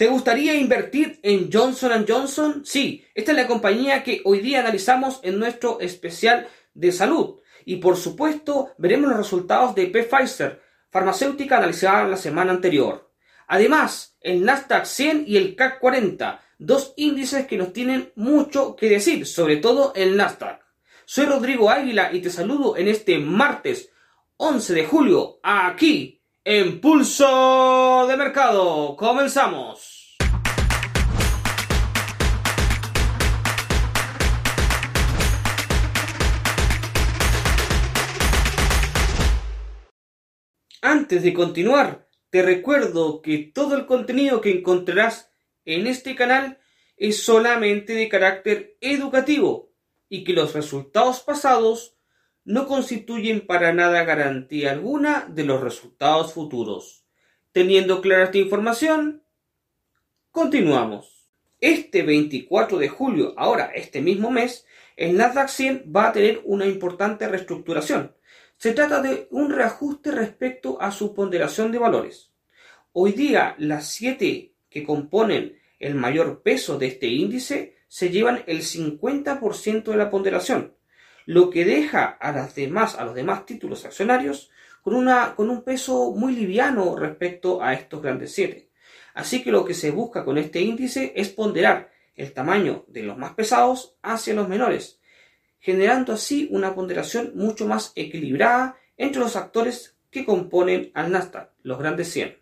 ¿Te gustaría invertir en Johnson Johnson? Sí, esta es la compañía que hoy día analizamos en nuestro especial de salud. Y por supuesto, veremos los resultados de Pfizer, farmacéutica analizada la semana anterior. Además, el Nasdaq 100 y el CAC 40, dos índices que nos tienen mucho que decir, sobre todo el Nasdaq. Soy Rodrigo Águila y te saludo en este martes 11 de julio, aquí en Pulso de Mercado. Comenzamos. Antes de continuar, te recuerdo que todo el contenido que encontrarás en este canal es solamente de carácter educativo y que los resultados pasados no constituyen para nada garantía alguna de los resultados futuros. Teniendo clara esta información, continuamos. Este 24 de julio, ahora este mismo mes, el Nasdaq 100 va a tener una importante reestructuración. Se trata de un reajuste respecto a su ponderación de valores. Hoy día, las siete que componen el mayor peso de este índice se llevan el 50% de la ponderación, lo que deja a, las demás, a los demás títulos accionarios con, una, con un peso muy liviano respecto a estos grandes siete. Así que lo que se busca con este índice es ponderar el tamaño de los más pesados hacia los menores, generando así una ponderación mucho más equilibrada entre los actores que componen al Nasdaq, los grandes 100.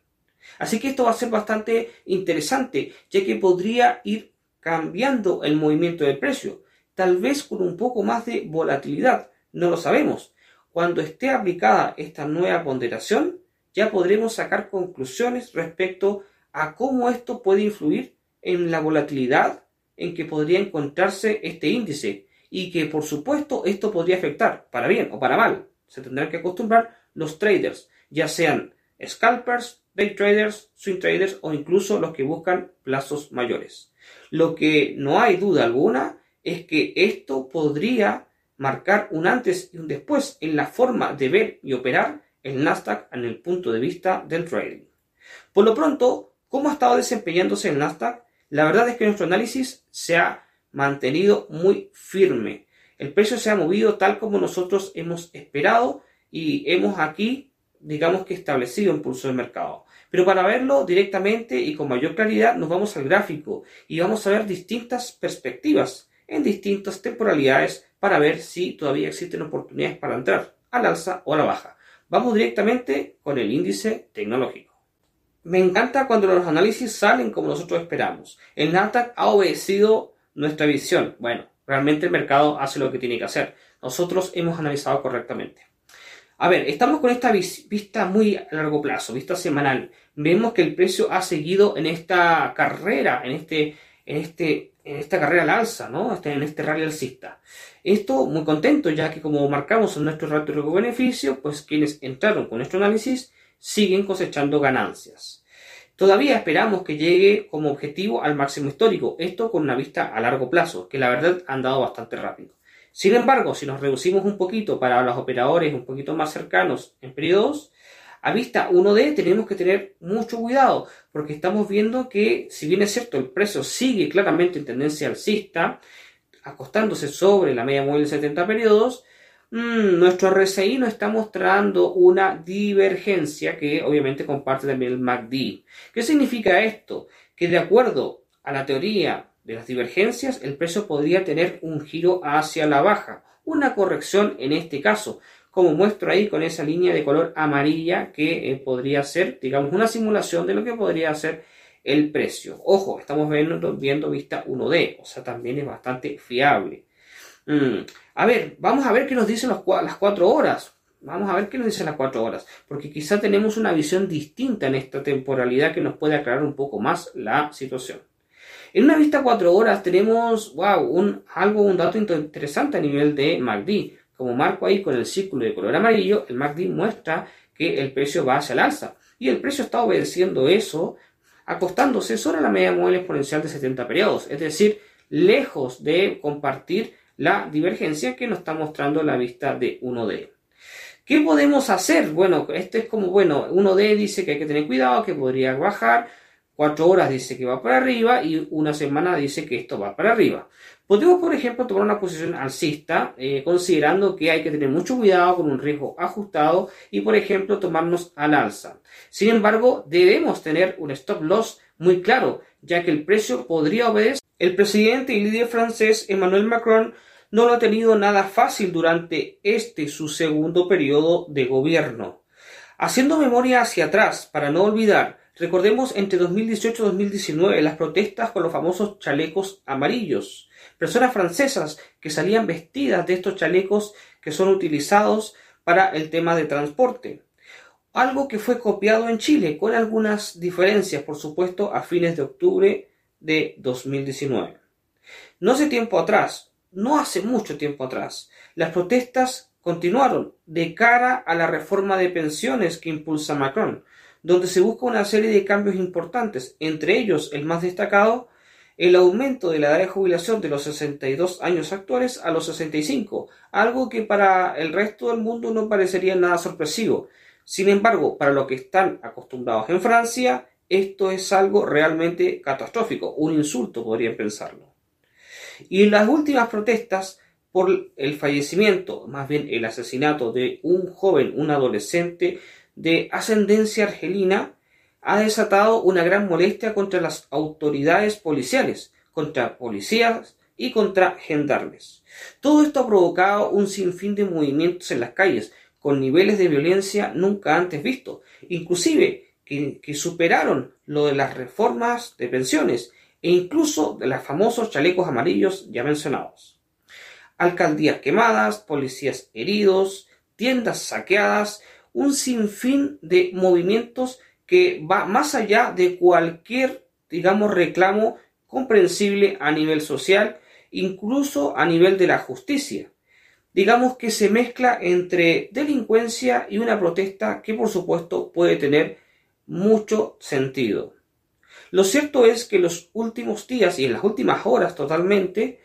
Así que esto va a ser bastante interesante, ya que podría ir cambiando el movimiento del precio, tal vez con un poco más de volatilidad, no lo sabemos. Cuando esté aplicada esta nueva ponderación, ya podremos sacar conclusiones respecto a cómo esto puede influir en la volatilidad en que podría encontrarse este índice y que por supuesto esto podría afectar para bien o para mal. Se tendrán que acostumbrar los traders, ya sean scalpers, day traders, swing traders o incluso los que buscan plazos mayores. Lo que no hay duda alguna es que esto podría marcar un antes y un después en la forma de ver y operar el Nasdaq en el punto de vista del trading. Por lo pronto, ¿cómo ha estado desempeñándose el Nasdaq? La verdad es que nuestro análisis se ha mantenido muy firme. El precio se ha movido tal como nosotros hemos esperado y hemos aquí, digamos que establecido un pulso de mercado. Pero para verlo directamente y con mayor claridad nos vamos al gráfico y vamos a ver distintas perspectivas en distintas temporalidades para ver si todavía existen oportunidades para entrar al alza o a la baja. Vamos directamente con el índice tecnológico. Me encanta cuando los análisis salen como nosotros esperamos. El Nasdaq ha obedecido nuestra visión. Bueno, realmente el mercado hace lo que tiene que hacer. Nosotros hemos analizado correctamente. A ver, estamos con esta vista muy a largo plazo, vista semanal. Vemos que el precio ha seguido en esta carrera, en este, en este esta carrera al alza, ¿no? Este, en este rally alcista. Esto muy contento, ya que como marcamos en nuestro ratio de beneficio, pues quienes entraron con nuestro análisis siguen cosechando ganancias. Todavía esperamos que llegue como objetivo al máximo histórico, esto con una vista a largo plazo, que la verdad han dado bastante rápido. Sin embargo, si nos reducimos un poquito para los operadores un poquito más cercanos en periodos, a vista 1D tenemos que tener mucho cuidado porque estamos viendo que si bien es cierto el precio sigue claramente en tendencia alcista, acostándose sobre la media móvil de 70 periodos, mm, nuestro RSI nos está mostrando una divergencia que obviamente comparte también el MACD. ¿Qué significa esto? Que de acuerdo a la teoría de las divergencias, el precio podría tener un giro hacia la baja, una corrección en este caso, como muestro ahí con esa línea de color amarilla que eh, podría ser, digamos, una simulación de lo que podría ser el precio. Ojo, estamos viendo, viendo vista 1D, o sea, también es bastante fiable. Mm, a ver, vamos a ver qué nos dicen las 4 horas. Vamos a ver qué nos dicen las 4 horas, porque quizá tenemos una visión distinta en esta temporalidad que nos puede aclarar un poco más la situación. En una vista 4 horas tenemos, wow, un, algo, un dato interesante a nivel de MACD como marco ahí con el círculo de color amarillo, el MACD muestra que el precio va hacia el alza. Y el precio está obedeciendo eso, acostándose sobre la media móvil exponencial de 70 periodos, es decir, lejos de compartir la divergencia que nos está mostrando la vista de 1D. ¿Qué podemos hacer? Bueno, este es como, bueno, 1D dice que hay que tener cuidado, que podría bajar. Cuatro horas dice que va para arriba y una semana dice que esto va para arriba. Podemos, por ejemplo, tomar una posición alcista, eh, considerando que hay que tener mucho cuidado con un riesgo ajustado y, por ejemplo, tomarnos al alza. Sin embargo, debemos tener un stop loss muy claro, ya que el precio podría obedecer. El presidente y líder francés Emmanuel Macron no lo ha tenido nada fácil durante este su segundo periodo de gobierno. Haciendo memoria hacia atrás, para no olvidar, Recordemos entre 2018 y 2019 las protestas con los famosos chalecos amarillos. Personas francesas que salían vestidas de estos chalecos que son utilizados para el tema de transporte. Algo que fue copiado en Chile con algunas diferencias, por supuesto, a fines de octubre de 2019. No hace tiempo atrás, no hace mucho tiempo atrás, las protestas continuaron de cara a la reforma de pensiones que impulsa Macron, donde se busca una serie de cambios importantes, entre ellos el más destacado, el aumento de la edad de jubilación de los 62 años actuales a los 65, algo que para el resto del mundo no parecería nada sorpresivo. Sin embargo, para los que están acostumbrados en Francia, esto es algo realmente catastrófico, un insulto podrían pensarlo. Y las últimas protestas por el fallecimiento, más bien el asesinato de un joven, un adolescente de ascendencia argelina ha desatado una gran molestia contra las autoridades policiales, contra policías y contra gendarmes. Todo esto ha provocado un sinfín de movimientos en las calles, con niveles de violencia nunca antes vistos, inclusive que, superaron lo de las reformas de pensiones e incluso de los famosos chalecos amarillos ya mencionados. Alcaldías quemadas, policías heridos, tiendas saqueadas, un sinfín de movimientos que va más allá de cualquier, digamos, reclamo comprensible a nivel social, incluso a nivel de la justicia. Digamos que se mezcla entre delincuencia y una protesta que por supuesto puede tener mucho sentido. Lo cierto es que en los últimos días y en las últimas horas totalmente,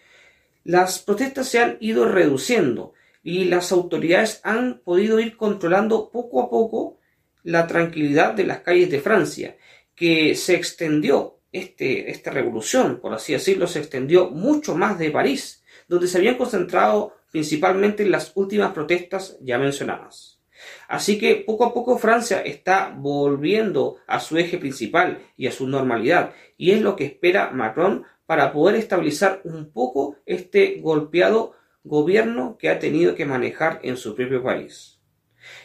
las protestas se han ido reduciendo y las autoridades han podido ir controlando poco a poco la tranquilidad de las calles de Francia, que se extendió este, esta revolución, por así decirlo, se extendió mucho más de París, donde se habían concentrado principalmente en las últimas protestas ya mencionadas. Así que poco a poco Francia está volviendo a su eje principal y a su normalidad, y es lo que espera Macron para poder estabilizar un poco este golpeado gobierno que ha tenido que manejar en su propio país.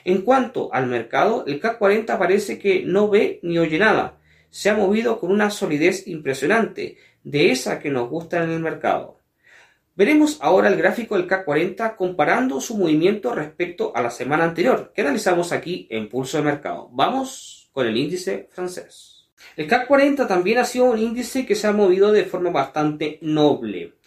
En cuanto al mercado, el CAC 40 parece que no ve ni oye nada. Se ha movido con una solidez impresionante, de esa que nos gusta en el mercado. Veremos ahora el gráfico del CAC 40 comparando su movimiento respecto a la semana anterior, que analizamos aquí en Pulso de Mercado. Vamos con el índice francés. El CAC 40 también ha sido un índice que se ha movido de forma bastante noble.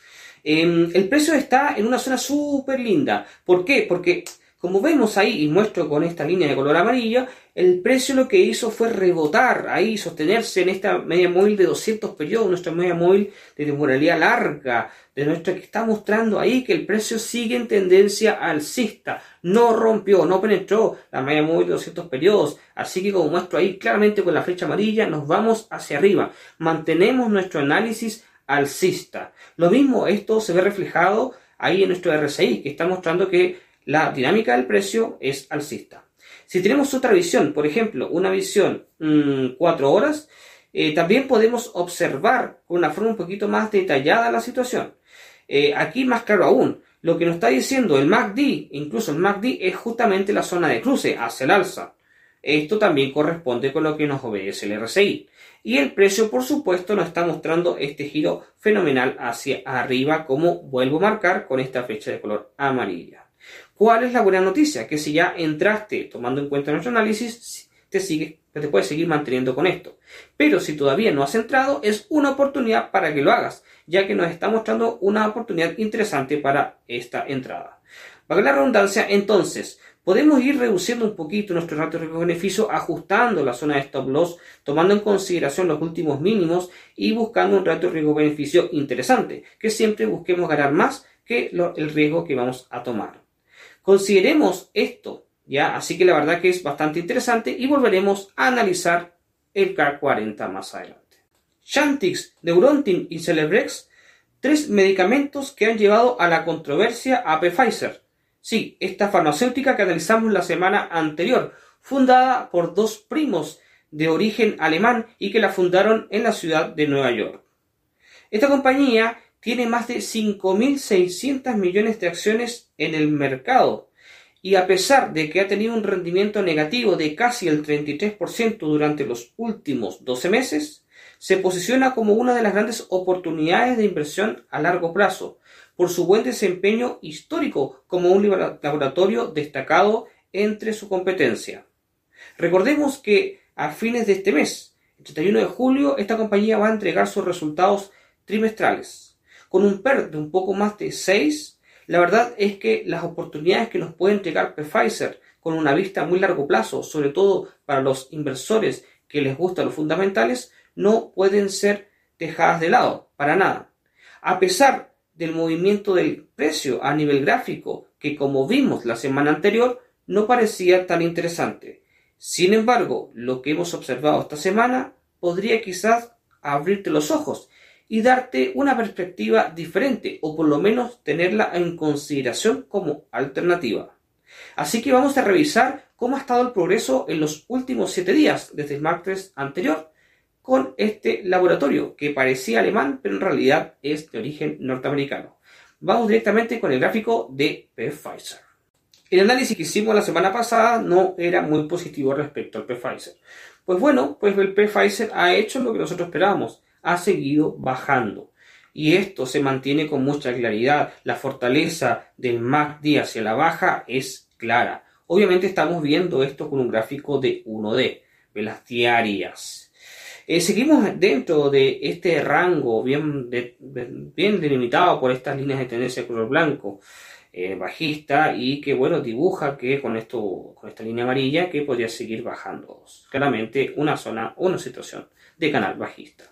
Em, el precio está en una zona súper linda. ¿Por qué? Porque como vemos ahí, y muestro con esta línea de color amarillo, el precio lo que hizo fue rebotar ahí, sostenerse en esta media móvil de 200 periodos, nuestra media móvil de temporalidad larga, de nuestra que está mostrando ahí que el precio sigue en tendencia alcista, no rompió, no penetró la media móvil de 200 periodos, así que como muestro ahí claramente con la flecha amarilla, nos vamos hacia arriba, mantenemos nuestro análisis alcista. Lo mismo, esto se ve reflejado ahí en nuestro RSI, que está mostrando que la dinámica del precio es alcista. Si tenemos otra visión, por ejemplo, una visión 4 mm, horas, eh, también podemos observar con una forma un poquito más detallada la situación. Eh, aquí más claro aún, lo que nos está diciendo el MACD, incluso el MACD, es justamente la zona de cruce hacia el alza. Esto también corresponde con lo que nos obedece el RSI. Y el precio, por supuesto, nos está mostrando este giro fenomenal hacia arriba, como vuelvo a marcar con esta flecha de color amarilla. ¿Cuál es la buena noticia? Que si ya entraste tomando en cuenta nuestro análisis, te, te puedes seguir manteniendo con esto. Pero si todavía no has entrado, es una oportunidad para que lo hagas, ya que nos está mostrando una oportunidad interesante para esta entrada. Para la redundancia, entonces, podemos ir reduciendo un poquito nuestro ratio de riesgo-beneficio ajustando la zona de stop loss, tomando en consideración los últimos mínimos y buscando un ratio de riesgo-beneficio interesante, que siempre busquemos ganar más que el riesgo que vamos a tomar. Consideremos esto, ¿ya? Así que la verdad que es bastante interesante y volveremos a analizar el CAC 40 más adelante. Chantix, Neurontin y Celebrex, tres medicamentos que han llevado a la controversia a Pfizer. Sí, esta farmacéutica que analizamos la semana anterior, fundada por dos primos de origen alemán y que la fundaron en la ciudad de Nueva York. Esta compañía tiene más de 5.600 millones de acciones en el mercado y a pesar de que ha tenido un rendimiento negativo de casi el 33% durante los últimos 12 meses, se posiciona como una de las grandes oportunidades de inversión a largo plazo por su buen desempeño histórico como un laboratorio destacado entre su competencia. Recordemos que a fines de este mes, el 31 de julio, esta compañía va a entregar sus resultados trimestrales. Con un PER de un poco más de 6, la verdad es que las oportunidades que nos puede entregar Pfizer con una vista muy largo plazo, sobre todo para los inversores que les gustan los fundamentales, no pueden ser dejadas de lado, para nada. A pesar del movimiento del precio a nivel gráfico, que como vimos la semana anterior, no parecía tan interesante. Sin embargo, lo que hemos observado esta semana podría quizás abrirte los ojos y darte una perspectiva diferente o por lo menos tenerla en consideración como alternativa. Así que vamos a revisar cómo ha estado el progreso en los últimos siete días desde el martes anterior con este laboratorio que parecía alemán pero en realidad es de origen norteamericano. Vamos directamente con el gráfico de Pfizer. El análisis que hicimos la semana pasada no era muy positivo respecto al Pfizer. Pues bueno, pues el Pfizer ha hecho lo que nosotros esperábamos ha seguido bajando. Y esto se mantiene con mucha claridad. La fortaleza del MACD hacia la baja es clara. Obviamente estamos viendo esto con un gráfico de 1D, velas diarias. Eh, seguimos dentro de este rango bien, delimitado por estas líneas de tendencia color blanco eh, bajista y que bueno dibuja que con esto con esta línea amarilla que podría seguir bajando claramente una zona una situación de canal bajista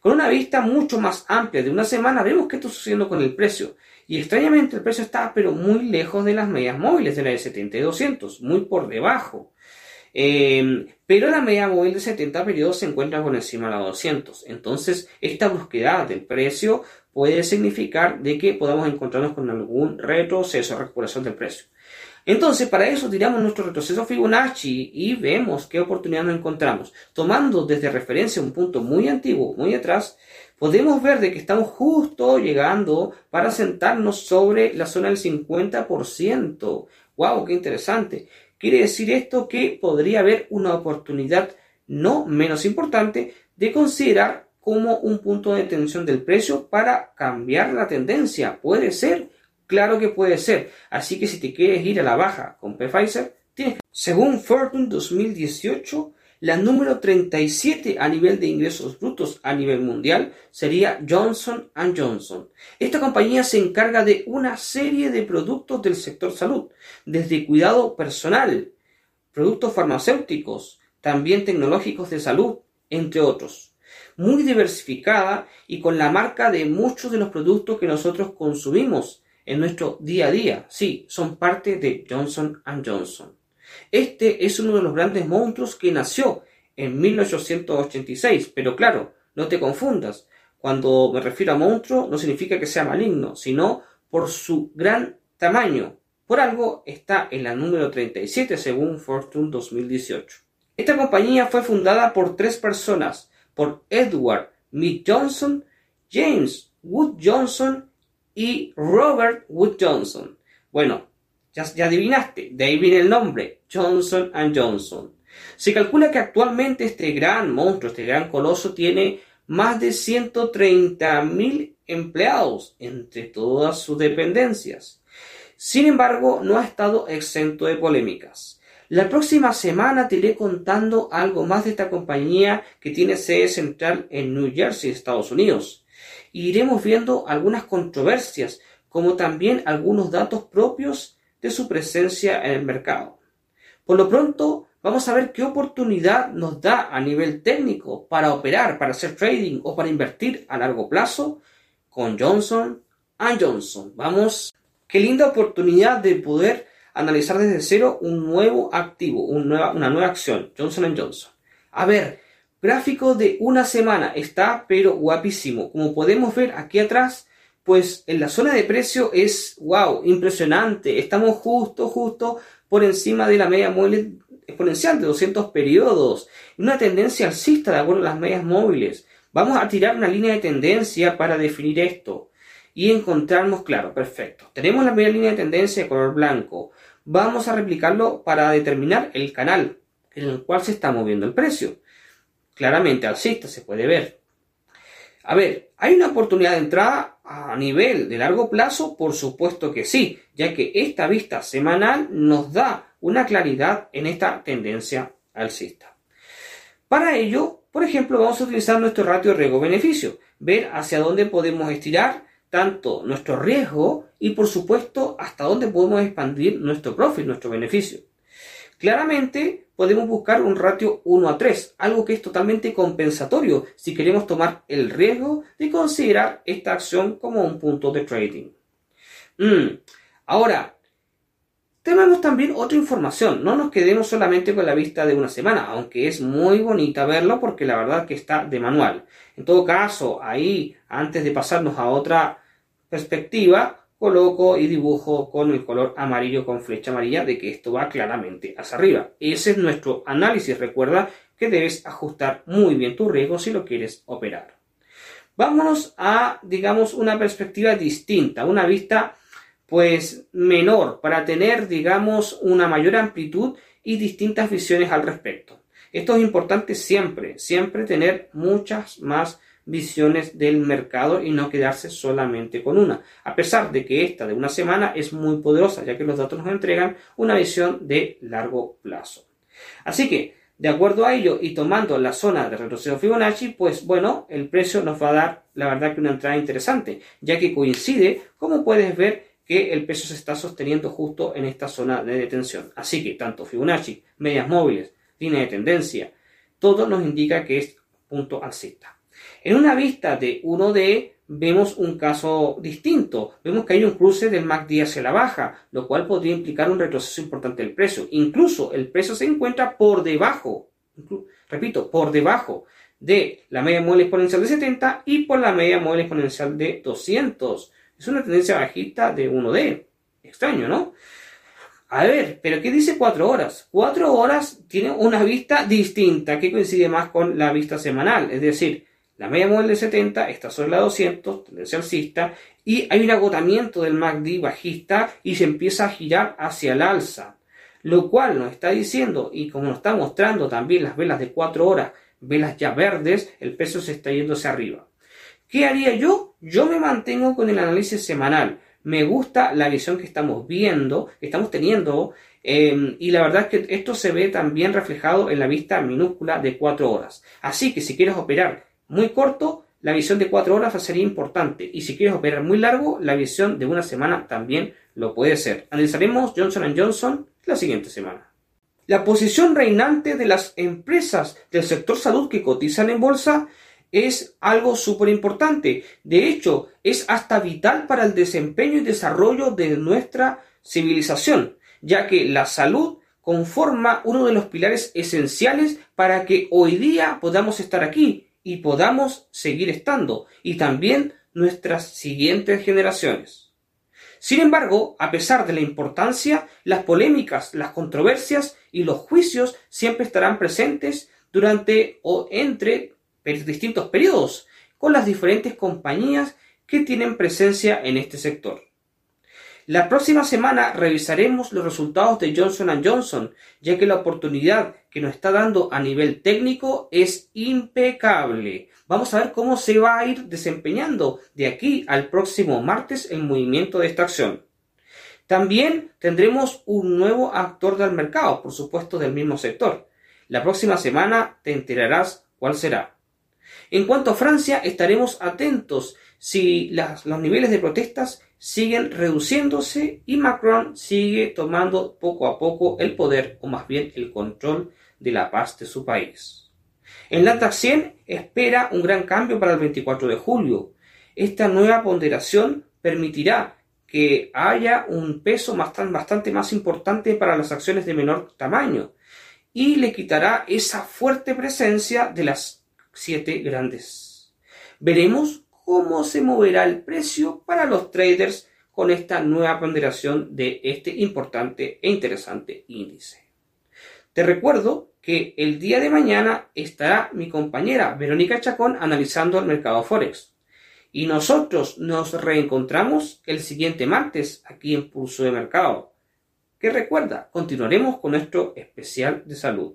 con una vista mucho más amplia de una semana, vemos qué está sucediendo con el precio. Y extrañamente el precio está pero muy lejos de las medias móviles de la de 70 y 200, muy por debajo. Em, pero la media móvil de 70 periodos se encuentra por encima de la 200. Entonces, esta búsqueda del precio puede significar de que podamos encontrarnos con algún retroceso, recuperación del precio. Entonces, para eso tiramos nuestro retroceso Fibonacci y vemos qué oportunidad nos encontramos. Tomando desde referencia un punto muy antiguo, muy atrás, podemos ver de que estamos justo llegando para sentarnos sobre la zona del 50%. ¡Wow! ¡Qué interesante! Quiere decir esto que podría haber una oportunidad no menos importante de considerar como un punto de tensión del precio para cambiar la tendencia. Puede ser Claro que puede ser. Así que si te quieres ir a la baja con Pfizer, tienes que... Según Fortune 2018, la número 37 a nivel de ingresos brutos a nivel mundial sería Johnson ⁇ Johnson. Esta compañía se encarga de una serie de productos del sector salud, desde cuidado personal, productos farmacéuticos, también tecnológicos de salud, entre otros. Muy diversificada y con la marca de muchos de los productos que nosotros consumimos, en nuestro día a día. Sí, son parte de Johnson ⁇ Johnson. Este es uno de los grandes monstruos que nació en 1886, pero claro, no te confundas. Cuando me refiero a monstruo no significa que sea maligno, sino por su gran tamaño. Por algo está en la número 37 según Fortune 2018. Esta compañía fue fundada por tres personas, por Edward Mead Johnson, James Wood Johnson y Robert Wood Johnson. Bueno, ya, adivinaste, de ahí viene el nombre, Johnson ⁇ Johnson. Se calcula que actualmente este gran monstruo, este gran coloso, tiene más de 130.000 empleados entre todas sus dependencias. Sin embargo, no ha estado exento de polémicas. La próxima semana te iré contando algo más de esta compañía que tiene sede central en New Jersey, Estados Unidos iremos viendo algunas controversias, como también algunos datos propios de su presencia en el mercado. Por lo pronto, vamos a ver qué oportunidad nos da a nivel técnico para operar, para hacer trading o para invertir a largo plazo con Johnson Johnson. Vamos, qué linda oportunidad de poder analizar desde cero un nuevo activo, una nueva, acción, Johnson Johnson. A ver, Gráfico de una semana. Está pero guapísimo. Como podemos ver aquí atrás, pues en la zona de precio es, wow, impresionante. Estamos justo, justo por encima de la media móvil exponencial de 200 periodos. Una tendencia alcista de acuerdo a las medias móviles. Vamos a tirar una línea de tendencia para definir esto y encontrarnos claro, perfecto. Tenemos la media línea de tendencia de color blanco. Vamos a replicarlo para determinar el canal en el cual se está moviendo el precio. Claramente alcista se puede ver. A ver, ¿hay una oportunidad de entrada a nivel de largo plazo? Por supuesto que sí, ya que esta vista semanal nos da una claridad en esta tendencia alcista. Para ello, por ejemplo, vamos a utilizar nuestro ratio riesgo-beneficio, ver hacia dónde podemos estirar tanto nuestro riesgo y por supuesto hasta dónde podemos expandir nuestro profit, nuestro beneficio. Claramente podemos buscar un ratio 1 a 3, algo que es totalmente compensatorio si queremos tomar el riesgo de considerar esta acción como un punto de trading. Mm, ahora, tenemos también otra información, no nos quedemos solamente con la vista de una semana, aunque es muy bonita verlo porque la verdad que está de manual. En todo caso, ahí, antes de pasarnos a otra perspectiva, coloco y dibujo con el color amarillo con flecha amarilla de que esto va claramente hacia arriba. Ese es nuestro análisis. Recuerda que debes ajustar muy bien tu riesgo si lo quieres operar. Vámonos a, digamos, una perspectiva distinta, una vista pues menor para tener, digamos, una mayor amplitud y distintas visiones al respecto. Esto es importante siempre, siempre tener muchas más visiones del mercado y no quedarse solamente con una, a pesar de que esta de una semana es muy poderosa, ya que los datos nos entregan una visión de largo plazo. Así que, de acuerdo a ello y tomando la zona de retroceso Fibonacci, pues bueno, el precio nos va a dar la verdad que una entrada interesante, ya que coincide, como puedes ver, que el peso se está sosteniendo justo en esta zona de detención. Así que tanto Fibonacci, medias móviles, línea de tendencia, todo nos indica que es punto alcista. En una vista de 1D vemos un caso distinto. Vemos que hay un cruce del MACD hacia la baja, lo cual podría implicar un retroceso importante del precio. Incluso el precio se encuentra por debajo, repito, por debajo de la media móvil exponencial de 70 y por la media móvil exponencial de 200. Es una tendencia bajista de 1D. Extraño, ¿no? A ver, pero ¿qué dice 4 horas? 4 horas tiene una vista distinta que coincide más con la vista semanal. Es decir, la media móvil de 70 está sobre la 200, tendencia alcista, y hay un agotamiento del MACD bajista y se empieza a girar hacia el alza. Lo cual nos está diciendo, y como nos está mostrando también las velas de 4 horas, velas ya verdes, el peso se está yendo hacia arriba. ¿Qué haría yo? Yo me mantengo con el análisis semanal. Me gusta la visión que estamos viendo, que estamos teniendo, em, y la verdad es que esto se ve también reflejado en la vista minúscula de 4 horas. Así que si quieres operar muy corto, la visión de 4 horas sería importante. Y si quieres operar muy largo, la visión de una semana también lo puede ser. Analizaremos Johnson Johnson la siguiente semana. La posición reinante de las empresas del sector salud que cotizan en bolsa es algo súper importante. De hecho, es hasta vital para el desempeño y desarrollo de nuestra civilización, ya que la salud conforma uno de los pilares esenciales para que hoy día podamos estar aquí y podamos seguir estando, y también nuestras siguientes generaciones. Sin embargo, a pesar de la importancia, las polémicas, las controversias y los juicios siempre estarán presentes durante o entre distintos periodos con las diferentes compañías que tienen presencia en este sector. La próxima semana revisaremos los resultados de Johnson Johnson, ya que la oportunidad que nos está dando a nivel técnico es impecable. Vamos a ver cómo se va a ir desempeñando de aquí al próximo martes el movimiento de esta acción. También tendremos un nuevo actor del mercado, por supuesto del mismo sector. La próxima semana te enterarás cuál será. En cuanto a Francia, estaremos atentos si los niveles de protestas siguen reduciéndose y Macron sigue tomando poco a poco el poder o más bien el control de la paz de su país. En la 100 espera un gran cambio para el 24 de julio. Esta nueva ponderación permitirá que haya un peso bastante más importante para las acciones de menor tamaño y le quitará esa fuerte presencia de las siete grandes. Veremos cómo se moverá el precio para los traders con esta nueva ponderación de este importante e interesante índice. Te recuerdo que el día de mañana estará mi compañera Verónica Chacón analizando el mercado Forex. Y nosotros nos reencontramos el siguiente martes aquí en Pulso de Mercado. Que recuerda, continuaremos con nuestro especial de salud.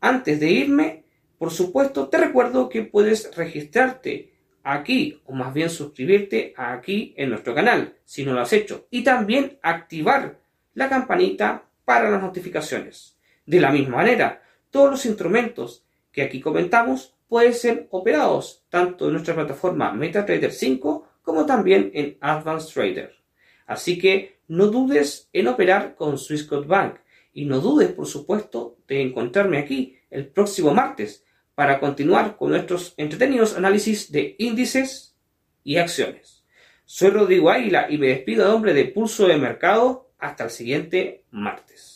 Antes de irme, por supuesto, te recuerdo que puedes registrarte aquí, o más bien suscribirte aquí en nuestro canal, si no lo has hecho, y también activar la campanita para las notificaciones. De la misma manera, todos los instrumentos que aquí comentamos pueden ser operados tanto en nuestra plataforma MetaTrader 5 como también en Advanced Trader. Así que no dudes en operar con Swissquote Bank y no dudes, por supuesto, de encontrarme aquí el próximo martes para continuar con nuestros entretenidos análisis de índices y acciones. Soy Rodrigo Águila y me despido a nombre de Pulso de Mercado hasta el siguiente martes.